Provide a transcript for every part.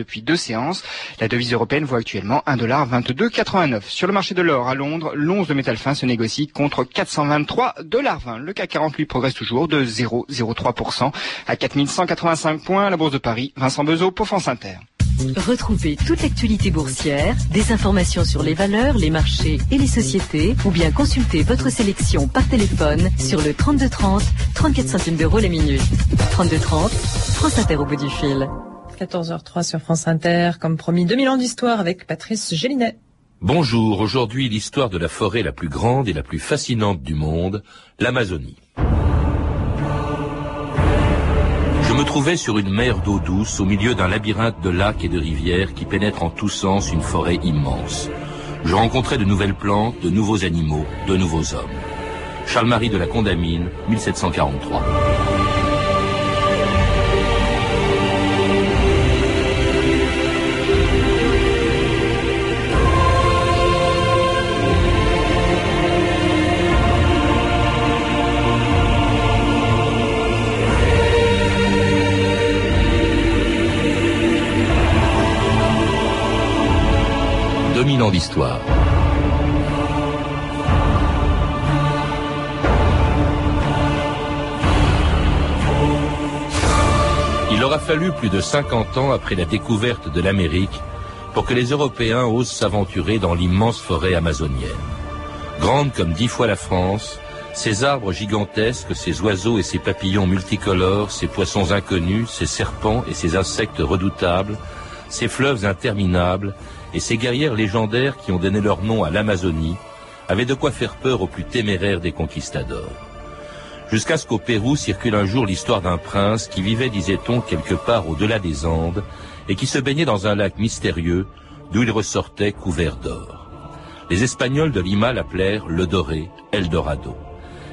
depuis deux séances. La devise européenne vaut actuellement 1,2289. Sur le marché de l'or à Londres, l'once de métal fin se négocie contre 423,20 Le CAC 40 lui progresse toujours de 0,03% à 4185 points. La Bourse de Paris, Vincent Bezot pour France Inter. Retrouvez toute l'actualité boursière, des informations sur les valeurs, les marchés et les sociétés, ou bien consultez votre sélection par téléphone sur le 3230, 34 centimes d'euros la minute. 3230, France Inter au bout du fil. 14h03 sur France Inter, comme promis, 2000 ans d'histoire avec Patrice Gélinet. Bonjour, aujourd'hui l'histoire de la forêt la plus grande et la plus fascinante du monde, l'Amazonie. Je me trouvais sur une mer d'eau douce au milieu d'un labyrinthe de lacs et de rivières qui pénètrent en tous sens une forêt immense. Je rencontrais de nouvelles plantes, de nouveaux animaux, de nouveaux hommes. Charles-Marie de la Condamine, 1743. 2000 ans d'histoire. Il aura fallu plus de 50 ans après la découverte de l'Amérique pour que les Européens osent s'aventurer dans l'immense forêt amazonienne. Grande comme dix fois la France, ces arbres gigantesques, ces oiseaux et ces papillons multicolores, ces poissons inconnus, ces serpents et ces insectes redoutables, ces fleuves interminables, et ces guerrières légendaires qui ont donné leur nom à l'Amazonie avaient de quoi faire peur aux plus téméraires des conquistadors. Jusqu'à ce qu'au Pérou circule un jour l'histoire d'un prince qui vivait, disait-on, quelque part au-delà des Andes et qui se baignait dans un lac mystérieux d'où il ressortait couvert d'or. Les Espagnols de Lima l'appelèrent le Doré, Eldorado.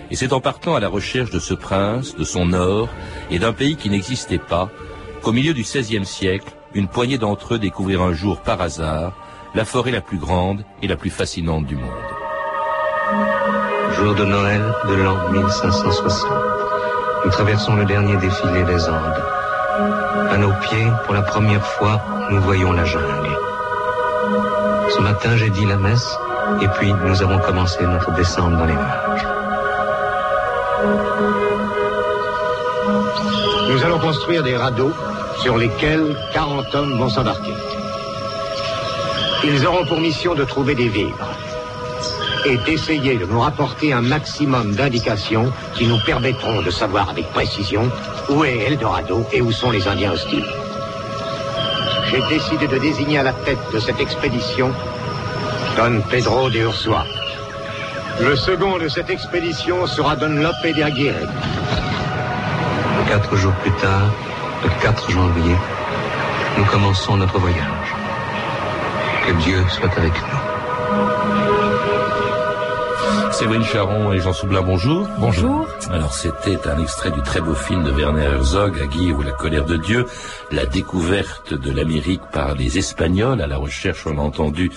Et c'est en partant à la recherche de ce prince, de son or et d'un pays qui n'existait pas, qu'au milieu du XVIe siècle, une poignée d'entre eux découvrirent un jour par hasard la forêt la plus grande et la plus fascinante du monde. Jour de Noël de l'an 1560. Nous traversons le dernier défilé des Andes. À nos pieds, pour la première fois, nous voyons la jungle. Ce matin, j'ai dit la messe, et puis nous avons commencé notre descente dans les nuages. Nous allons construire des radeaux sur lesquels 40 hommes vont s'embarquer. Ils auront pour mission de trouver des vivres et d'essayer de nous rapporter un maximum d'indications qui nous permettront de savoir avec précision où est Eldorado et où sont les Indiens hostiles. J'ai décidé de désigner à la tête de cette expédition Don Pedro de Ursua. Le second de cette expédition sera Don Lope de Aguirre. Quatre jours plus tard, le 4 janvier, nous commençons notre voyage. Que Dieu soit avec nous. Séverine Charon et Jean Soublin, bonjour. Bonjour. Alors c'était un extrait du très beau film de Werner Herzog, Aguirre ou la colère de Dieu, la découverte de l'Amérique par les Espagnols à la recherche, on a entendu,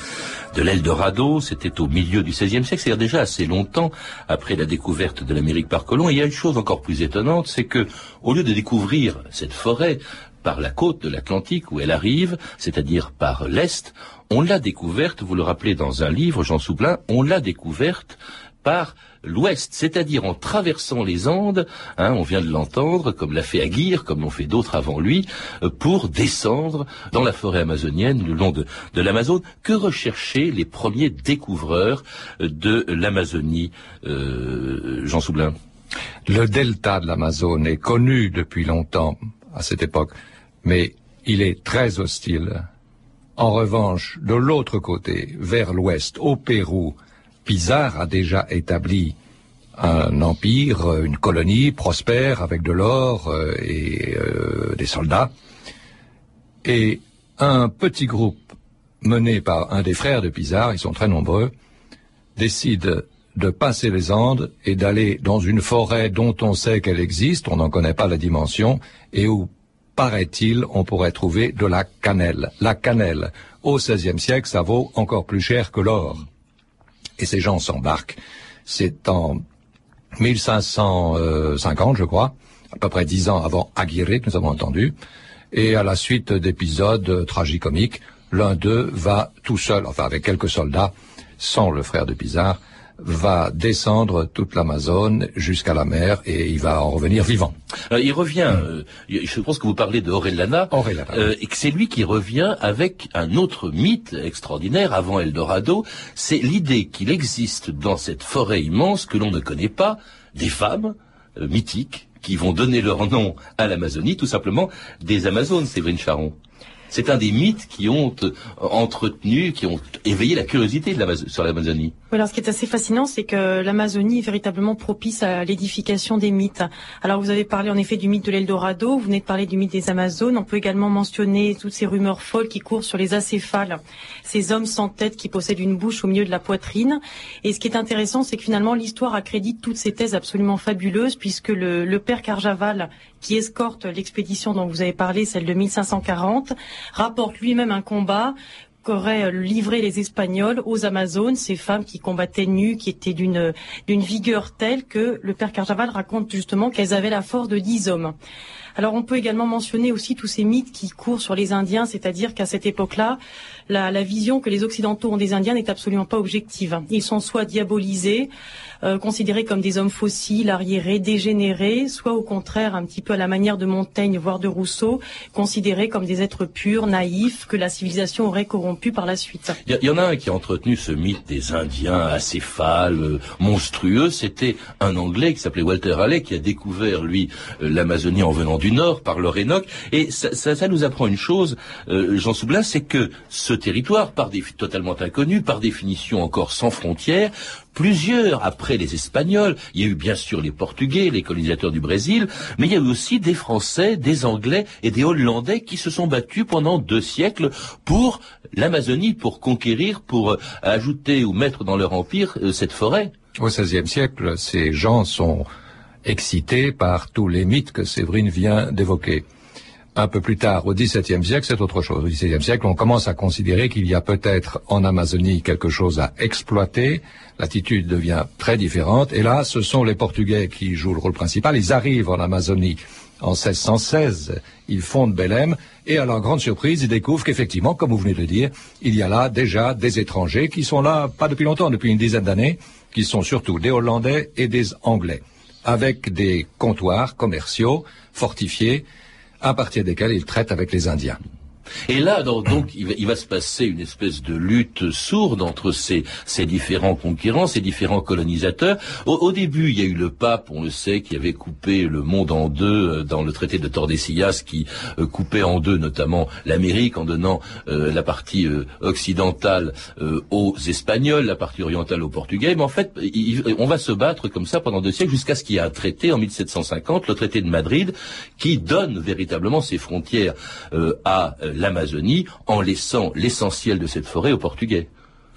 de l'Eldorado. C'était au milieu du XVIe siècle, c'est-à-dire déjà assez longtemps après la découverte de l'Amérique par Colomb. Et il y a une chose encore plus étonnante, c'est que au lieu de découvrir cette forêt par la côte de l'Atlantique où elle arrive, c'est-à-dire par l'Est, on l'a découverte, vous le rappelez dans un livre, Jean Soublin, on l'a découverte par l'ouest, c'est-à-dire en traversant les Andes, hein, on vient de l'entendre, comme l'a fait Aguirre, comme l'ont fait d'autres avant lui, euh, pour descendre dans la forêt amazonienne, le long de, l'Amazone. Que recherchaient les premiers découvreurs euh, de l'Amazonie, euh, Jean Soublin Le delta de l'Amazone est connu depuis longtemps à cette époque, mais il est très hostile. En revanche, de l'autre côté, vers l'ouest, au Pérou, Pizarre a déjà établi un empire, une colonie prospère avec de l'or euh, et euh, des soldats. Et un petit groupe mené par un des frères de Pizarre, ils sont très nombreux, décide de passer les Andes et d'aller dans une forêt dont on sait qu'elle existe, on n'en connaît pas la dimension, et où, paraît-il, on pourrait trouver de la cannelle. La cannelle, au XVIe siècle, ça vaut encore plus cher que l'or. Et ces gens s'embarquent. C'est en 1550, je crois, à peu près dix ans avant Aguirre que nous avons entendu. et à la suite d'épisodes tragicomiques, l'un d'eux va tout seul, enfin avec quelques soldats, sans le frère de Pizarre, va descendre toute l'Amazone jusqu'à la mer et il va en revenir vivant. Euh, il revient, euh, je pense que vous parlez de Orellana, euh, et que c'est lui qui revient avec un autre mythe extraordinaire avant Eldorado, c'est l'idée qu'il existe dans cette forêt immense que l'on ne connaît pas des femmes mythiques qui vont donner leur nom à l'Amazonie, tout simplement des Amazones, Séverine Charon. C'est un des mythes qui ont euh, entretenu, qui ont éveillé la curiosité sur l'Amazonie. Alors ce qui est assez fascinant, c'est que l'Amazonie est véritablement propice à l'édification des mythes. Alors vous avez parlé en effet du mythe de l'Eldorado, vous venez de parler du mythe des Amazones, on peut également mentionner toutes ces rumeurs folles qui courent sur les acéphales, ces hommes sans tête qui possèdent une bouche au milieu de la poitrine. Et ce qui est intéressant, c'est que finalement l'histoire accrédite toutes ces thèses absolument fabuleuses, puisque le père Carjaval, qui escorte l'expédition dont vous avez parlé, celle de 1540, rapporte lui-même un combat qu'auraient livré les Espagnols aux Amazones, ces femmes qui combattaient nues, qui étaient d'une d'une vigueur telle que le père Carjaval raconte justement qu'elles avaient la force de dix hommes. Alors on peut également mentionner aussi tous ces mythes qui courent sur les Indiens, c'est-à-dire qu'à cette époque-là, la, vision que les Occidentaux ont des Indiens n'est absolument pas objective. Ils sont soit diabolisés, euh, considérés comme des hommes fossiles, arriérés, dégénérés, soit au contraire, un petit peu à la manière de Montaigne, voire de Rousseau, considérés comme des êtres purs, naïfs, que la civilisation aurait corrompu par la suite. Il y, en a un qui a entretenu ce mythe des Indiens acéphales, euh, monstrueux. C'était un Anglais qui s'appelait Walter Raleigh, qui a découvert, lui, euh, l'Amazonie en venant du nord, par l'Orénoque. Et ça, ça, ça, nous apprend une chose, Jean Soublin, c'est que ce territoire, par des, totalement inconnu, par définition encore sans frontières, plusieurs après les Espagnols. Il y a eu bien sûr les Portugais, les colonisateurs du Brésil, mais il y a eu aussi des Français, des Anglais et des Hollandais qui se sont battus pendant deux siècles pour l'Amazonie, pour conquérir, pour euh, ajouter ou mettre dans leur empire euh, cette forêt. Au XVIe siècle, ces gens sont excités par tous les mythes que Séverine vient d'évoquer. Un peu plus tard, au XVIIe siècle, c'est autre chose. Au XVIIe siècle, on commence à considérer qu'il y a peut-être en Amazonie quelque chose à exploiter. L'attitude devient très différente. Et là, ce sont les Portugais qui jouent le rôle principal. Ils arrivent en Amazonie en 1616. Ils fondent Belém. Et à leur grande surprise, ils découvrent qu'effectivement, comme vous venez de le dire, il y a là déjà des étrangers qui sont là, pas depuis longtemps, depuis une dizaine d'années, qui sont surtout des Hollandais et des Anglais, avec des comptoirs commerciaux fortifiés à partir desquels il traite avec les Indiens. Et là, donc, il va, se passer une espèce de lutte sourde entre ces, différents conquérants, ces différents colonisateurs. Au, début, il y a eu le pape, on le sait, qui avait coupé le monde en deux euh, dans le traité de Tordesillas, qui euh, coupait en deux notamment l'Amérique en donnant euh, la partie occidentale aux Espagnols, la partie orientale aux Portugais. Mais en fait, on va se battre comme ça pendant deux siècles jusqu'à ce qu'il y ait un traité en 1750, le traité de Madrid, qui donne véritablement ses frontières à l'Amazonie en laissant l'essentiel de cette forêt aux Portugais.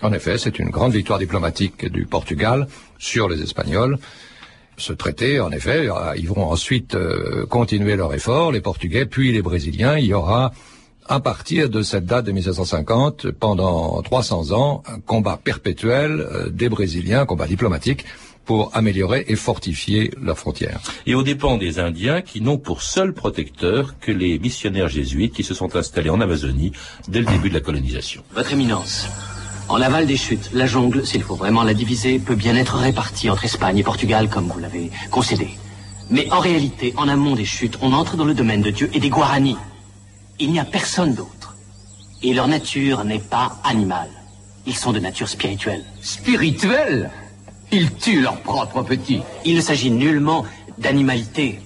En effet, c'est une grande victoire diplomatique du Portugal sur les Espagnols. Ce traité, en effet, euh, ils vont ensuite euh, continuer leur effort, les Portugais, puis les Brésiliens. Il y aura, à partir de cette date de 1750, pendant 300 ans, un combat perpétuel euh, des Brésiliens, un combat diplomatique, pour améliorer et fortifier leurs frontières. Et aux dépens des Indiens qui n'ont pour seul protecteur que les missionnaires jésuites qui se sont installés en Amazonie dès le début de la colonisation. Votre Éminence, en aval des chutes, la jungle, s'il faut vraiment la diviser, peut bien être répartie entre Espagne et Portugal comme vous l'avez concédé. Mais en réalité, en amont des chutes, on entre dans le domaine de Dieu et des Guaranis. Il n'y a personne d'autre. Et leur nature n'est pas animale. Ils sont de nature spirituelle. Spirituelle? Ils tuent leurs propres petits. Il ne s'agit nullement d'animalité.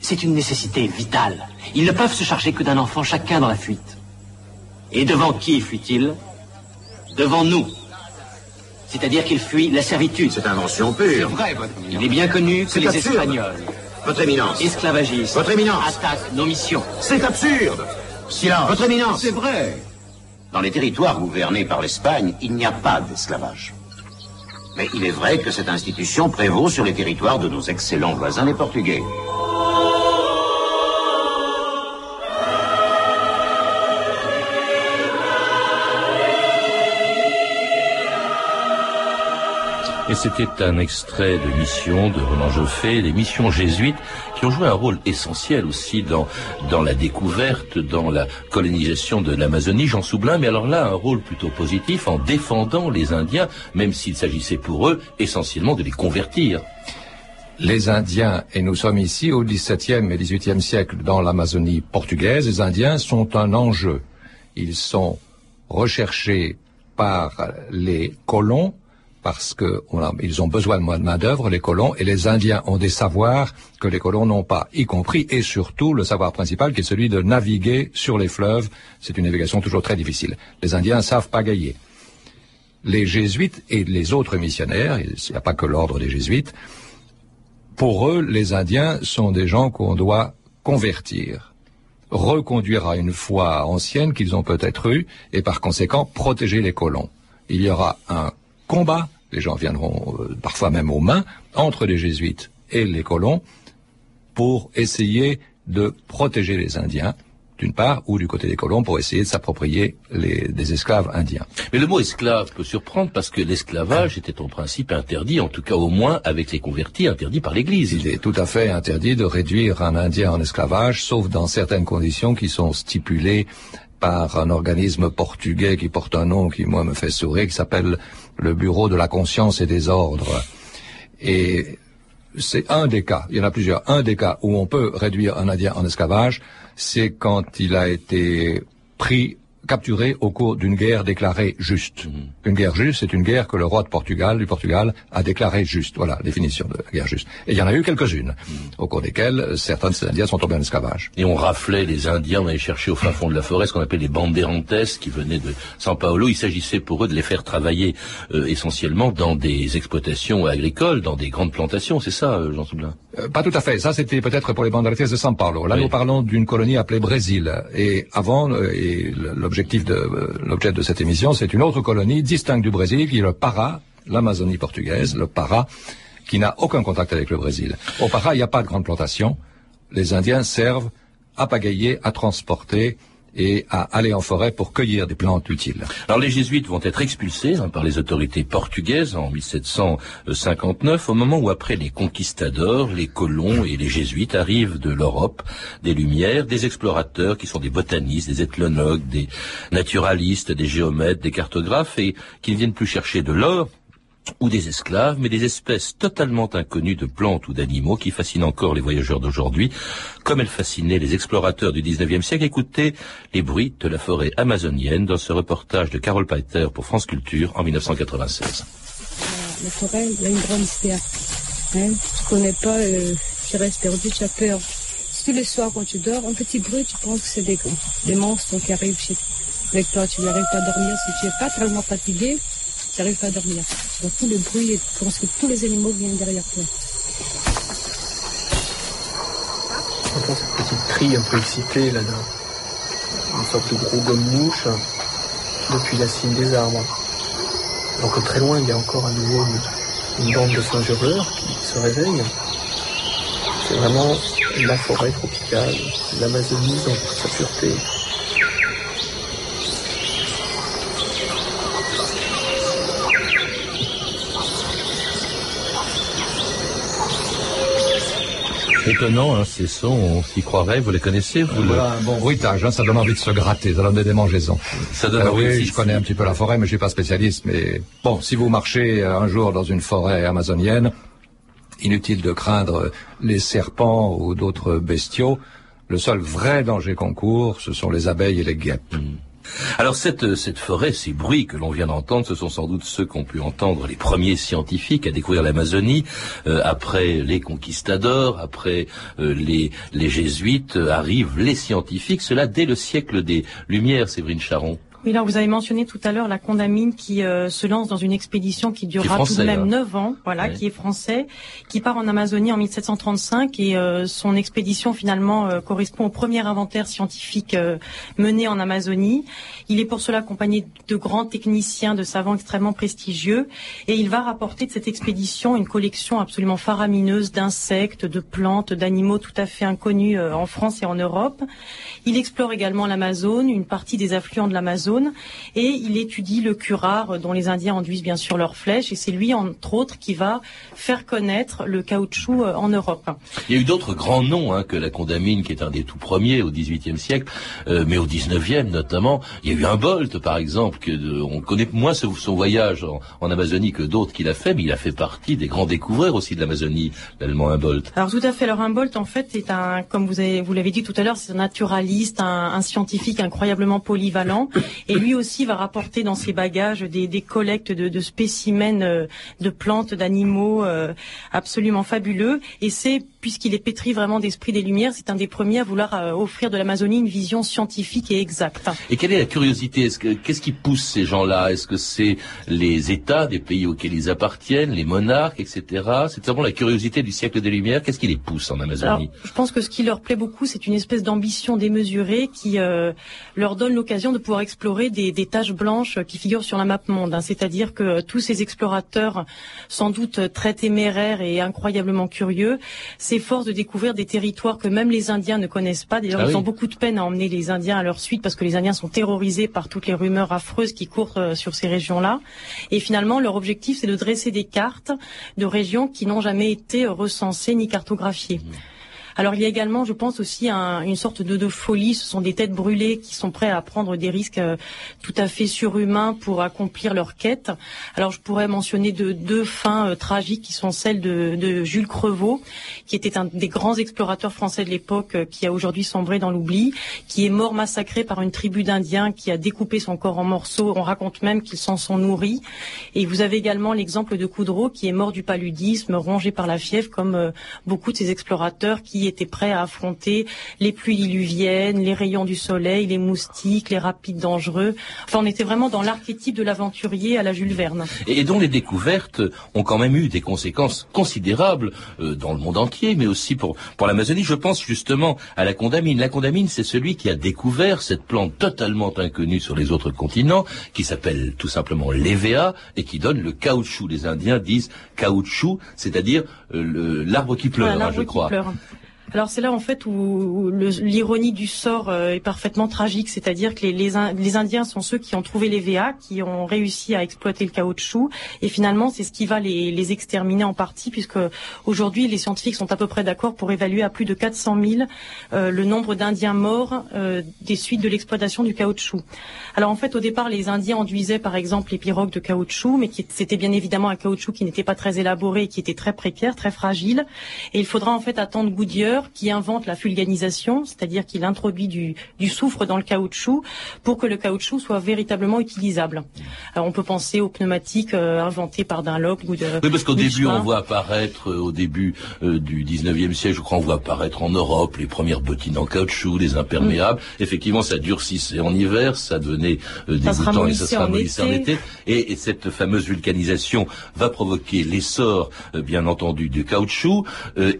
C'est une nécessité vitale. Ils ne peuvent se charger que d'un enfant chacun dans la fuite. Et devant qui fuit-il? Devant nous. C'est-à-dire qu'il fuit la servitude. C'est invention pure. Vrai, Il est bien connu que les Espagnols, Votre Éminence. esclavagistes, Votre Éminence. attaquent nos missions. C'est absurde. Silence. Votre Éminence. C'est vrai. Dans les territoires gouvernés par l'Espagne, il n'y a pas d'esclavage. Mais il est vrai que cette institution prévaut sur les territoires de nos excellents voisins les Portugais. Et c'était un extrait de mission de Roland Joffé, des missions jésuites qui ont joué un rôle essentiel aussi dans, dans la découverte, dans la colonisation de l'Amazonie, Jean Soublin, mais alors là, un rôle plutôt positif en défendant les Indiens, même s'il s'agissait pour eux essentiellement de les convertir. Les Indiens, et nous sommes ici au XVIIe et XVIIIe siècle dans l'Amazonie portugaise, les Indiens sont un enjeu. Ils sont recherchés par les colons, parce qu'ils ont besoin de moins de main-d'œuvre, les colons, et les Indiens ont des savoirs que les colons n'ont pas, y compris et surtout le savoir principal qui est celui de naviguer sur les fleuves. C'est une navigation toujours très difficile. Les Indiens savent pagayer. Les jésuites et les autres missionnaires, il n'y a pas que l'ordre des jésuites, pour eux, les Indiens sont des gens qu'on doit convertir, reconduire à une foi ancienne qu'ils ont peut-être eue, et par conséquent protéger les colons. Il y aura un combat, les gens viendront euh, parfois même aux mains, entre les jésuites et les colons, pour essayer de protéger les Indiens, d'une part, ou du côté des colons pour essayer de s'approprier des esclaves indiens. Mais le mot esclave peut surprendre parce que l'esclavage était en principe interdit, en tout cas au moins avec les convertis, interdit par l'Église. Il est tout à fait interdit de réduire un Indien en esclavage, sauf dans certaines conditions qui sont stipulées par un organisme portugais qui porte un nom qui, moi, me fait sourire, qui s'appelle le Bureau de la conscience et des ordres. Et c'est un des cas, il y en a plusieurs, un des cas où on peut réduire un Indien en esclavage, c'est quand il a été pris capturé au cours d'une guerre déclarée juste. Mhm. Une guerre juste, c'est une guerre que le roi de Portugal, du Portugal, a déclarée juste. Voilà, définition de la guerre juste. Et il y en a eu quelques-unes, mhm. au cours desquelles certains de ces Indiens sont tombés en esclavage. Et on raflait les Indiens, on allait chercher au fin fond de la forêt ce qu'on appelait les banderantes, qui venaient de San Paolo. Il s'agissait pour eux de les faire travailler euh, essentiellement dans des exploitations agricoles, dans des grandes plantations. C'est ça, euh, Jean Soublin euh, Pas tout à fait. Ça, c'était peut-être pour les banderantes de San Paolo. Là, nous parlons d'une colonie appelée Brésil. Et avant, et l'objet l'objectif de l'objet de cette émission, c'est une autre colonie distincte du Brésil, qui est le Para, l'Amazonie portugaise, le Para, qui n'a aucun contact avec le Brésil. Au Para, il n'y a pas de grande plantation. Les Indiens servent à pagayer, à transporter et à aller en forêt pour cueillir des plantes utiles. Alors les jésuites vont être expulsés hein, par les autorités portugaises en 1759, au moment où après les conquistadors, les colons et les jésuites arrivent de l'Europe, des Lumières, des explorateurs qui sont des botanistes, des ethnologues, des naturalistes, des géomètres, des cartographes et qui ne viennent plus chercher de l'or, ou des esclaves, mais des espèces totalement inconnues de plantes ou d'animaux qui fascinent encore les voyageurs d'aujourd'hui, comme elles fascinaient les explorateurs du 19e siècle. Écoutez les bruits de la forêt amazonienne dans ce reportage de Carole Peiter pour France Culture en 1996. La forêt, il y a une grande mystère. Hein tu connais pas, euh, tu restes perdu, tu as peur. Tous les soirs, quand tu dors, un petit bruit, tu penses que c'est des, des monstres qui arrivent chez, avec toi. Tu n'arrives pas à dormir si tu n'es pas tellement fatigué n'arrives pas à dormir. Vois tout le bruit et tu penses que tous les animaux viennent derrière toi. J'entends cette petite cri un peu excitée là Une sorte de gros gomme-mouche depuis la cime des arbres. Que très loin, il y a encore à nouveau une, bande de singes qui se réveille. C'est vraiment la forêt tropicale, l'Amazonie dans toute sa pureté. Étonnant, hein, ces sons, on s'y croirait, vous les connaissez vous Voilà un bon bruitage, hein, ça donne envie de se gratter, ça donne des démangeaisons. Ça donne euh, oui, je connais un petit peu la forêt, mais je suis pas spécialiste. Mais bon, si vous marchez euh, un jour dans une forêt amazonienne, inutile de craindre les serpents ou d'autres bestiaux. Le seul vrai danger qu'on court, ce sont les abeilles et les guêpes. Hmm. Alors cette, cette forêt, ces bruits que l'on vient d'entendre, ce sont sans doute ceux qu'ont pu entendre les premiers scientifiques à découvrir l'Amazonie, euh, après les conquistadors, après euh, les, les jésuites, euh, arrivent les scientifiques, cela dès le siècle des Lumières, Séverine Charon. Oui, alors vous avez mentionné tout à l'heure la Condamine qui euh, se lance dans une expédition qui durera tout de même hein. neuf ans, voilà, qui est français, qui part en Amazonie en 1735 et euh, son expédition finalement euh, correspond au premier inventaire scientifique mené en Amazonie. Il est pour cela accompagné de grands techniciens, de savants extrêmement prestigieux et il va rapporter de cette expédition une collection absolument faramineuse d'insectes, de plantes, d'animaux tout à fait inconnus en France et en Europe. Il explore également l'Amazone, une partie des affluents de l'Amazone l'Amazone et il étudie le curare dont les Indiens enduisent bien sûr leurs flèches et c'est lui entre autres qui va faire connaître le caoutchouc euh, en Europe. Il y a eu d'autres grands noms hein, que la condamine qui est un des tout premiers au XVIIIe siècle, euh, mais au XIXe notamment. Il y a eu un Bolt par exemple que on connaît moins son, voyage en, Amazonie que d'autres qu'il a fait, mais il a fait partie des grands découvreurs aussi de l'Amazonie, l'allemand Humboldt. Alors tout à fait. Alors Humboldt en fait est un, comme vous l'avez dit tout à l'heure, c'est un naturaliste, un, scientifique incroyablement polyvalent, et lui aussi va rapporter dans ses bagages des, collectes de, spécimens euh, de plantes, d'animaux euh, absolument fabuleux. Et c'est puisqu'il est pétri vraiment d'esprit des Lumières, c'est un des premiers à vouloir euh, offrir de l'Amazonie une vision scientifique et exacte. Et quelle est la curiosité? Qu'est-ce qui pousse ces gens-là? Est-ce que c'est les États des pays auxquels ils appartiennent, les monarques, etc. C'est vraiment la curiosité du siècle des Lumières. Qu'est-ce qui les pousse en Amazonie? Je pense que ce qui leur plaît beaucoup, c'est une espèce d'ambition démesurée qui euh, leur donne l'occasion de pouvoir explorer des, des taches blanches qui figurent sur la map monde. Hein. C'est-à-dire que tous ces explorateurs, sans doute très téméraires et incroyablement curieux, s'efforcent de découvrir des territoires que même les Indiens ne connaissent pas. D'ailleurs, ah ils ont beaucoup de peine à emmener les Indiens à leur suite parce que les Indiens sont terrorisés par toutes les rumeurs affreuses qui courent euh, sur ces régions-là. Et finalement, leur objectif, c'est de dresser des cartes de régions qui n'ont jamais été recensées ni cartographiées. Mmh. Alors il y a également, je pense aussi, une sorte de, de, folie. Ce sont des têtes brûlées qui sont prêts à prendre des risques euh, tout à fait surhumains pour accomplir leur quête. Alors je pourrais mentionner de, deux fins euh, tragiques qui sont celles de, de, Jules Crevaux, qui était un des grands explorateurs français de l'époque, euh, qui a aujourd'hui sombré dans l'oubli, qui est mort massacré par une tribu d'Indiens qui a découpé son corps en morceaux. On raconte même qu'ils s'en sont nourris. Et vous avez également l'exemple de Coudreau, qui est mort du paludisme, rongé par la fièvre, comme beaucoup de ces explorateurs qui était prêt à affronter les pluies diluviennes, les rayons du soleil, les moustiques, les rapides dangereux. Enfin, on était vraiment dans l'archétype de l'aventurier à la Jules Verne. Et dont les découvertes ont quand même eu des conséquences considérables euh, dans le monde entier, mais aussi pour, pour l'Amazonie. Je pense justement à la condamine. La condamine, c'est celui qui a découvert cette plante totalement inconnue sur les autres continents, qui s'appelle tout simplement l'EVA et qui donne le caoutchouc. Les Indiens disent caoutchouc, c'est-à-dire euh, l'arbre qui pleure, hein, je crois. Alors c'est là en fait où, l'ironie du sort euh, est parfaitement tragique, c'est-à-dire que les, Indiens sont ceux qui ont trouvé les VA, qui ont réussi à exploiter le caoutchouc, et finalement c'est ce qui va les, les, exterminer en partie, puisque aujourd'hui les scientifiques sont à peu près d'accord pour évaluer à plus de 400 000 euh, le nombre d'Indiens morts euh, des suites de l'exploitation du caoutchouc. Alors en fait au départ les Indiens enduisaient par exemple les pirogues de caoutchouc, mais c'était bien évidemment un caoutchouc qui n'était pas très élaboré, qui était très précaire, très fragile, et il faudra en fait attendre Goodyear qui invente la fulganisation, c'est-à-dire qu'il introduit du, soufre dans le caoutchouc pour que le caoutchouc soit véritablement utilisable. on peut penser aux pneumatiques euh, inventées par Dunlop ou de Oui, parce qu'au début, on voit apparaître, euh, au début euh, du 19e siècle, je crois, on voit apparaître en Europe les premières bottines en caoutchouc, les imperméables. Mm. Effectivement, ça durcissait en hiver, ça devenait dégoûtant et ça se ramollissait en été. Et, et, cette fameuse vulcanisation va provoquer l'essor, bien entendu, du caoutchouc,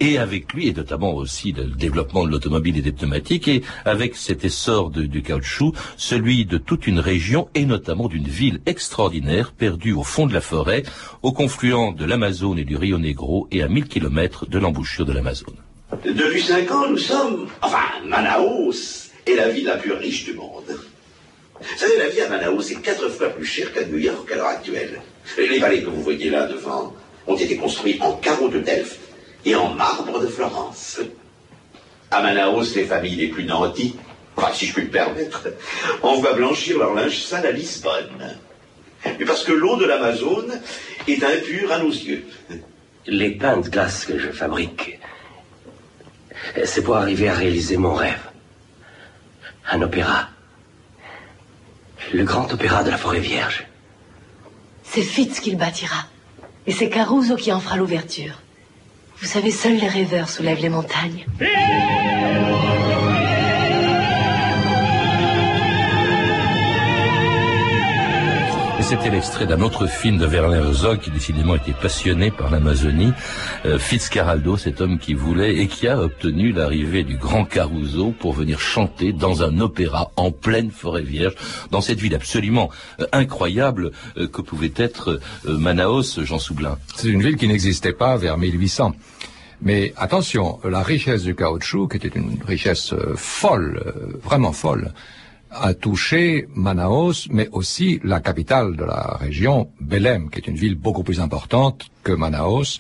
et avec lui, et notamment aussi le développement de l'automobile et des pneumatiques, et avec cet essor du caoutchouc, celui de toute une région et notamment d'une ville extraordinaire perdue au fond de la forêt, au confluent de l'Amazone et du Rio Negro et à 1000 kilomètres de l'embouchure de l'Amazone. Depuis cinq ans, nous sommes... Enfin, Manaus est la ville la plus riche du monde. Vous savez, la vie à Manaus est quatre fois plus chère qu'à New York à l'heure actuelle. Les vallées que vous voyez là devant ont été construites en carreaux de Delft et en marbre de Florence. À Manaus, les familles les plus nantis, enfin, si je puis me permettre, envoient blanchir leur linge sale à Lisbonne. Mais parce que l'eau de l'Amazone est impure à nos yeux. Les pains de glace que je fabrique, c'est pour arriver à réaliser mon rêve. Un opéra. Le grand opéra de la forêt vierge. C'est Fitz qui le bâtira. Et c'est Caruso qui en fera l'ouverture. Vous savez, seuls les rêveurs soulèvent les montagnes. C'était l'extrait d'un autre film de Werner Herzog qui décidément était passionné par l'Amazonie, euh, cet homme qui voulait et qui a obtenu l'arrivée du grand Caruso pour venir chanter dans un opéra en pleine forêt vierge, dans cette ville absolument euh, incroyable euh, que pouvait être Manaus, Jean Soublin. C'est une ville qui n'existait pas vers 1800. Mais attention, la richesse du caoutchouc, qui était une richesse folle, vraiment folle, a touché Manaus, mais aussi la capitale de la région, Belém, qui est une ville beaucoup plus importante que Manaus.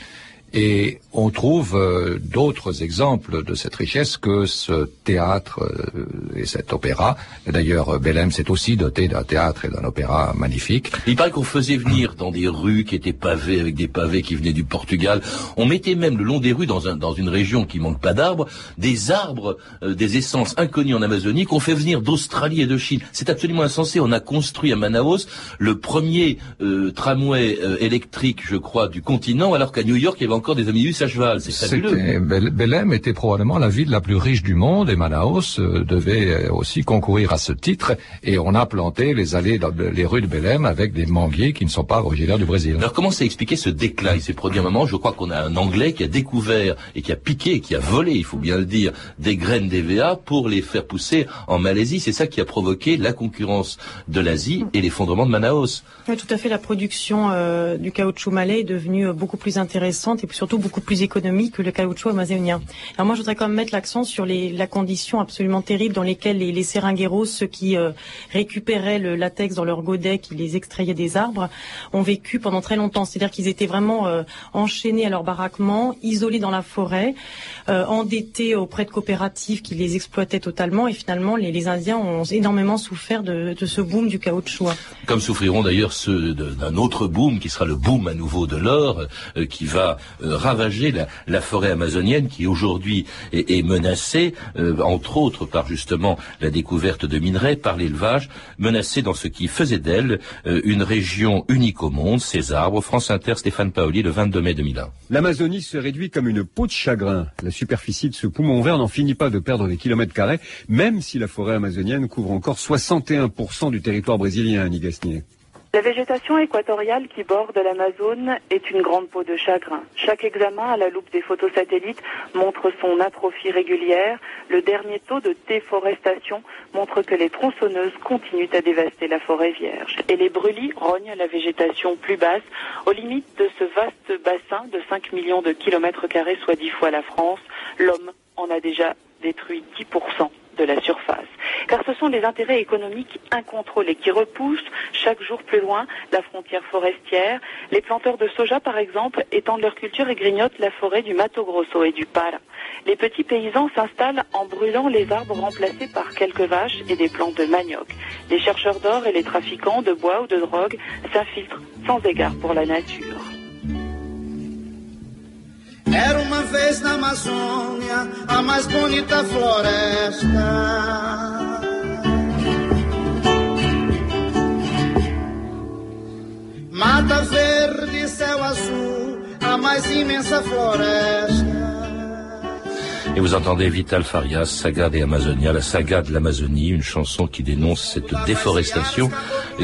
Et on trouve euh, d'autres exemples de cette richesse que ce théâtre euh, et cet opéra. D'ailleurs, Belém s'est aussi doté d'un théâtre et d'un opéra magnifique. Il paraît qu'on faisait venir dans des rues qui étaient pavées avec des pavés qui venaient du Portugal. On mettait même le long des rues, dans, un, dans une région qui manque pas d'arbres, des arbres, euh, des essences inconnues en Amazonie qu'on fait venir d'Australie et de Chine. C'est absolument insensé. On a construit à Manaus le premier tramway électrique, je crois, du continent, alors qu'à New York, il y avait encore des omnibus à cheval. C'est fabuleux. Belém était probablement la ville la plus riche du monde et Manaus euh, devait euh, aussi concourir à ce titre. Et on a planté les allées, les rues de Belém avec des manguiers qui ne sont pas originaires du Brésil. Alors comment s'est expliqué ce déclin? Il s'est produit un moment, je crois qu'on a un Anglais qui a découvert et qui a piqué, qui a volé, il faut bien le dire, des graines d'EVA pour les faire pousser en Malaisie. C'est ça qui a provoqué la concurrence de l'Asie et l'effondrement de Manaus. Oui, tout à fait. La production euh, du caoutchouc malais est devenue beaucoup plus intéressante et surtout beaucoup plus économique que le caoutchouc amazonien. Alors moi, je voudrais quand même mettre l'accent sur la condition absolument terrible dans lesquelles les, les seringueros, ceux qui euh, récupéraient le latex dans leur godet, qui les extrayaient des arbres, ont vécu pendant très longtemps. C'est-à-dire qu'ils étaient vraiment euh, enchaînés à leur baraquement, isolés dans la forêt, euh, endettés auprès de coopératives qui les exploitaient totalement. Et finalement, les, Indiens ont énormément souffert de, ce boom du caoutchouc. Comme souffriront d'ailleurs ceux d'un autre boom qui sera le boom à nouveau de l'or, qui va ravager la, forêt amazonienne qui aujourd'hui est, est, menacée, euh, entre autres par justement la découverte de minerais, par l'élevage, menacée dans ce qui faisait d'elle euh, une région unique au monde, ses arbres. France Inter, Stéphane Paoli, le 22 mai 2001. L'Amazonie se réduit comme une peau de chagrin. La superficie de ce poumon vert n'en finit pas de perdre des kilomètres carrés, même si la forêt amazonienne couvre encore 61% du territoire brésilien, Annie Gasnier. La végétation équatoriale qui borde l'Amazone est une grande peau de chagrin. Chaque examen à la loupe des photos satellites montre son atrophie régulière. Le dernier taux de déforestation montre que les tronçonneuses continuent à dévaster la forêt vierge. Et les brûlis rognent la végétation plus basse, aux limites de ce vaste bassin de 5 millions de kilomètres carrés, soit 10 fois la France. L'homme en a déjà détruit 10% de la surface. Car ce sont les intérêts économiques incontrôlés qui repoussent chaque jour plus loin la frontière forestière. Les planteurs de soja, par exemple, étendent leur culture et grignotent la forêt du Mato Grosso et du Para. Les petits paysans s'installent en brûlant les arbres remplacés par quelques vaches et des plantes de manioc. Les chercheurs d'or et les trafiquants de bois ou de drogue s'infiltrent sans égard pour la nature. Era uma vez na Amazônia a mais bonita floresta. Mata verde, céu azul, a mais imensa floresta. Et vous entendez Vital Farias, Saga des Amazonia, la saga de l'Amazonie, une chanson qui dénonce cette déforestation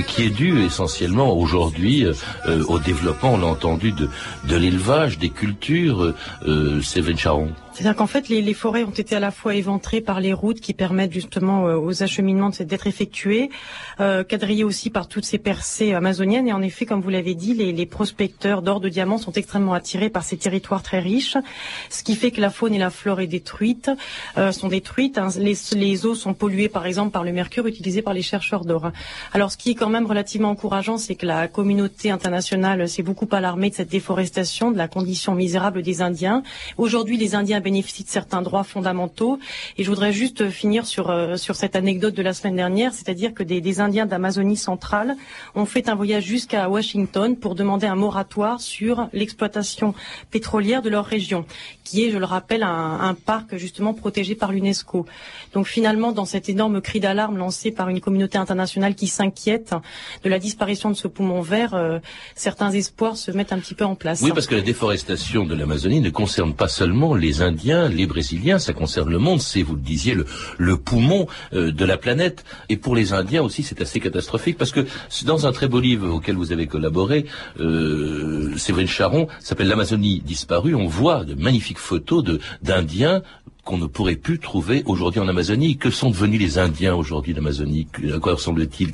qui est due essentiellement aujourd'hui euh, au développement, on l'a entendu, de, de l'élevage, des cultures, euh, Séven Charon. C'est-à-dire qu'en fait, les, forêts ont été à la fois éventrées par les routes qui permettent justement euh, aux acheminements d'être effectués, euh, quadrillées aussi par toutes ces percées amazoniennes. Et en effet, comme vous l'avez dit, les, les prospecteurs d'or de diamants sont extrêmement attirés par ces territoires très riches, ce qui fait que la faune et la flore est détruite, euh, sont détruites. Hein. Les, les, eaux sont polluées, par exemple, par le mercure utilisé par les chercheurs d'or. Alors, ce qui est quand même relativement encourageant, c'est que la communauté internationale s'est beaucoup alarmée de cette déforestation, de la condition misérable des Indiens. Aujourd'hui, les Indiens bénéficient de certains droits fondamentaux. Et je voudrais juste finir sur, euh, sur cette anecdote de la semaine dernière, c'est-à-dire que des, Indiens d'Amazonie centrale ont fait un voyage jusqu'à Washington pour demander un moratoire sur l'exploitation pétrolière de leur région, qui est, je le rappelle, un, un parc justement protégé par l'UNESCO. Donc finalement, dans cet énorme cri d'alarme lancé par une communauté internationale qui s'inquiète de la disparition de ce poumon vert, euh, certains espoirs se mettent un petit peu en place. Oui, parce que la déforestation de l'Amazonie ne concerne pas seulement les Indiens Les Brésiliens, ça concerne le monde, c'est, vous le disiez, le, poumon euh, de la planète. Et pour les Indiens aussi, c'est assez catastrophique parce que dans un très beau livre auquel vous avez collaboré, euh, Séverine Charon, s'appelle L'Amazonie disparue, on voit de magnifiques photos d'Indiens qu'on ne pourrait plus trouver aujourd'hui en Amazonie. Que sont devenus les Indiens aujourd'hui d'Amazonie? À quoi ressemblent-ils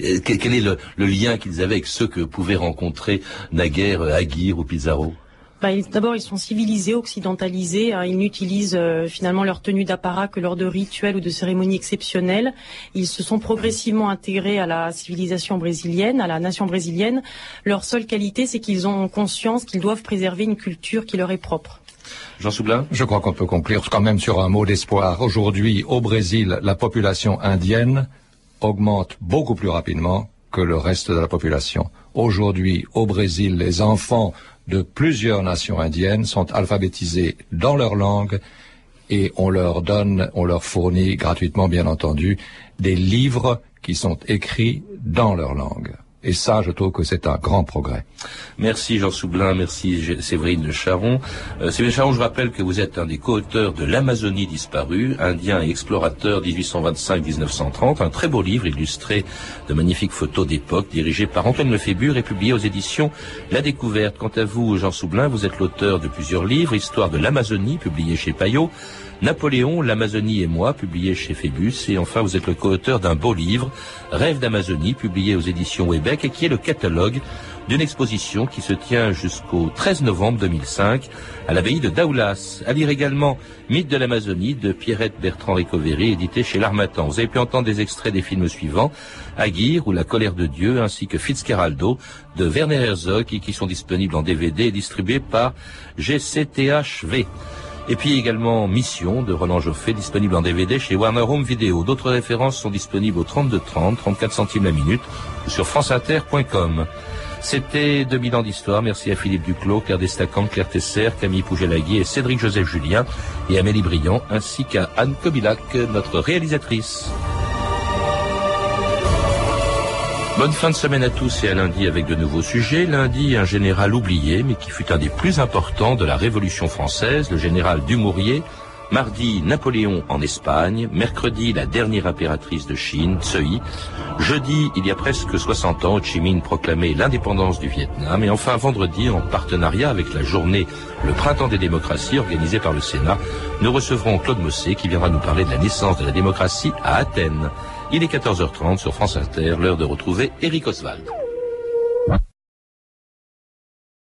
euh, Quel est le, le lien qu'ils avaient avec ceux que pouvaient rencontrer naguère Aguirre ou Pizarro? Bah, D'abord, ils sont civilisés, occidentalisés. Hein. Ils n'utilisent euh, finalement leur tenue d'apparat que lors de rituels ou de cérémonies exceptionnelles. Ils se sont progressivement intégrés à la civilisation brésilienne, à la nation brésilienne. Leur seule qualité, c'est qu'ils ont conscience qu'ils doivent préserver une culture qui leur est propre. Jean Soublin Je crois qu'on peut conclure quand même sur un mot d'espoir. Aujourd'hui, au Brésil, la population indienne augmente beaucoup plus rapidement que le reste de la population. Aujourd'hui, au Brésil, les enfants de plusieurs nations indiennes sont alphabétisés dans leur langue et on leur donne, on leur fournit gratuitement, bien entendu, des livres qui sont écrits dans leur langue. Et ça, je trouve que c'est un grand progrès. Merci Jean Soublin, merci Séverine Charon. Euh, Séverine Charon, je rappelle que vous êtes un des co-auteurs de L'Amazonie disparue, Indien et explorateur 1825-1930, un très beau livre illustré de magnifiques photos d'époque, dirigé par Antoine Lefébure et publié aux éditions La Découverte. Quant à vous, Jean Soublin, vous êtes l'auteur de plusieurs livres, Histoire de l'Amazonie, publié chez Payot, Napoléon, l'Amazonie et moi, publié chez Phébus. Et enfin, vous êtes le co-auteur d'un beau livre, Rêve d'Amazonie, publié aux éditions Et qui est le catalogue d'une exposition qui se tient jusqu'au 13 novembre 2005 à l'abbaye de Daoulas. À lire également Mythe de l'Amazonie de Pierrette Bertrand Ricoveri, édité chez L'Armatan. Vous avez pu entendre des extraits des films suivants, Aguirre ou La colère de Dieu, ainsi que Fitzcarraldo de Werner Herzog, qui sont disponibles en DVD et distribués par GCTHV. Et puis également Mission de Roland Joffé, disponible en DVD chez Warner Home Video. D'autres références sont disponibles au 3230, 34 centimes la minute, sur franceinter.com. C'était 2000 ans d'histoire. Merci à Philippe Duclos, Claire Destacant, Claire Tesser, Camille Pougelagui et Cédric Joseph Julien et Amélie Briand, ainsi qu'à Anne Kobilac, notre réalisatrice. Bonne fin de semaine à tous et à lundi avec de nouveaux sujets. Lundi, un général oublié, mais qui fut un des plus importants de la Révolution française, le général Dumouriez. Mardi, Napoléon en Espagne. Mercredi, la dernière impératrice de Chine, Tsui. Jeudi, il y a presque 60 ans, Ho Chi Minh proclamait l'indépendance du Vietnam. Et enfin, vendredi, en partenariat avec la journée Le Printemps des démocraties organisée par le Sénat, nous recevrons Claude Mossé qui viendra nous parler de la naissance de la démocratie à Athènes. Il est 14h30 sur France Inter, l'heure de retrouver Eric Oswald.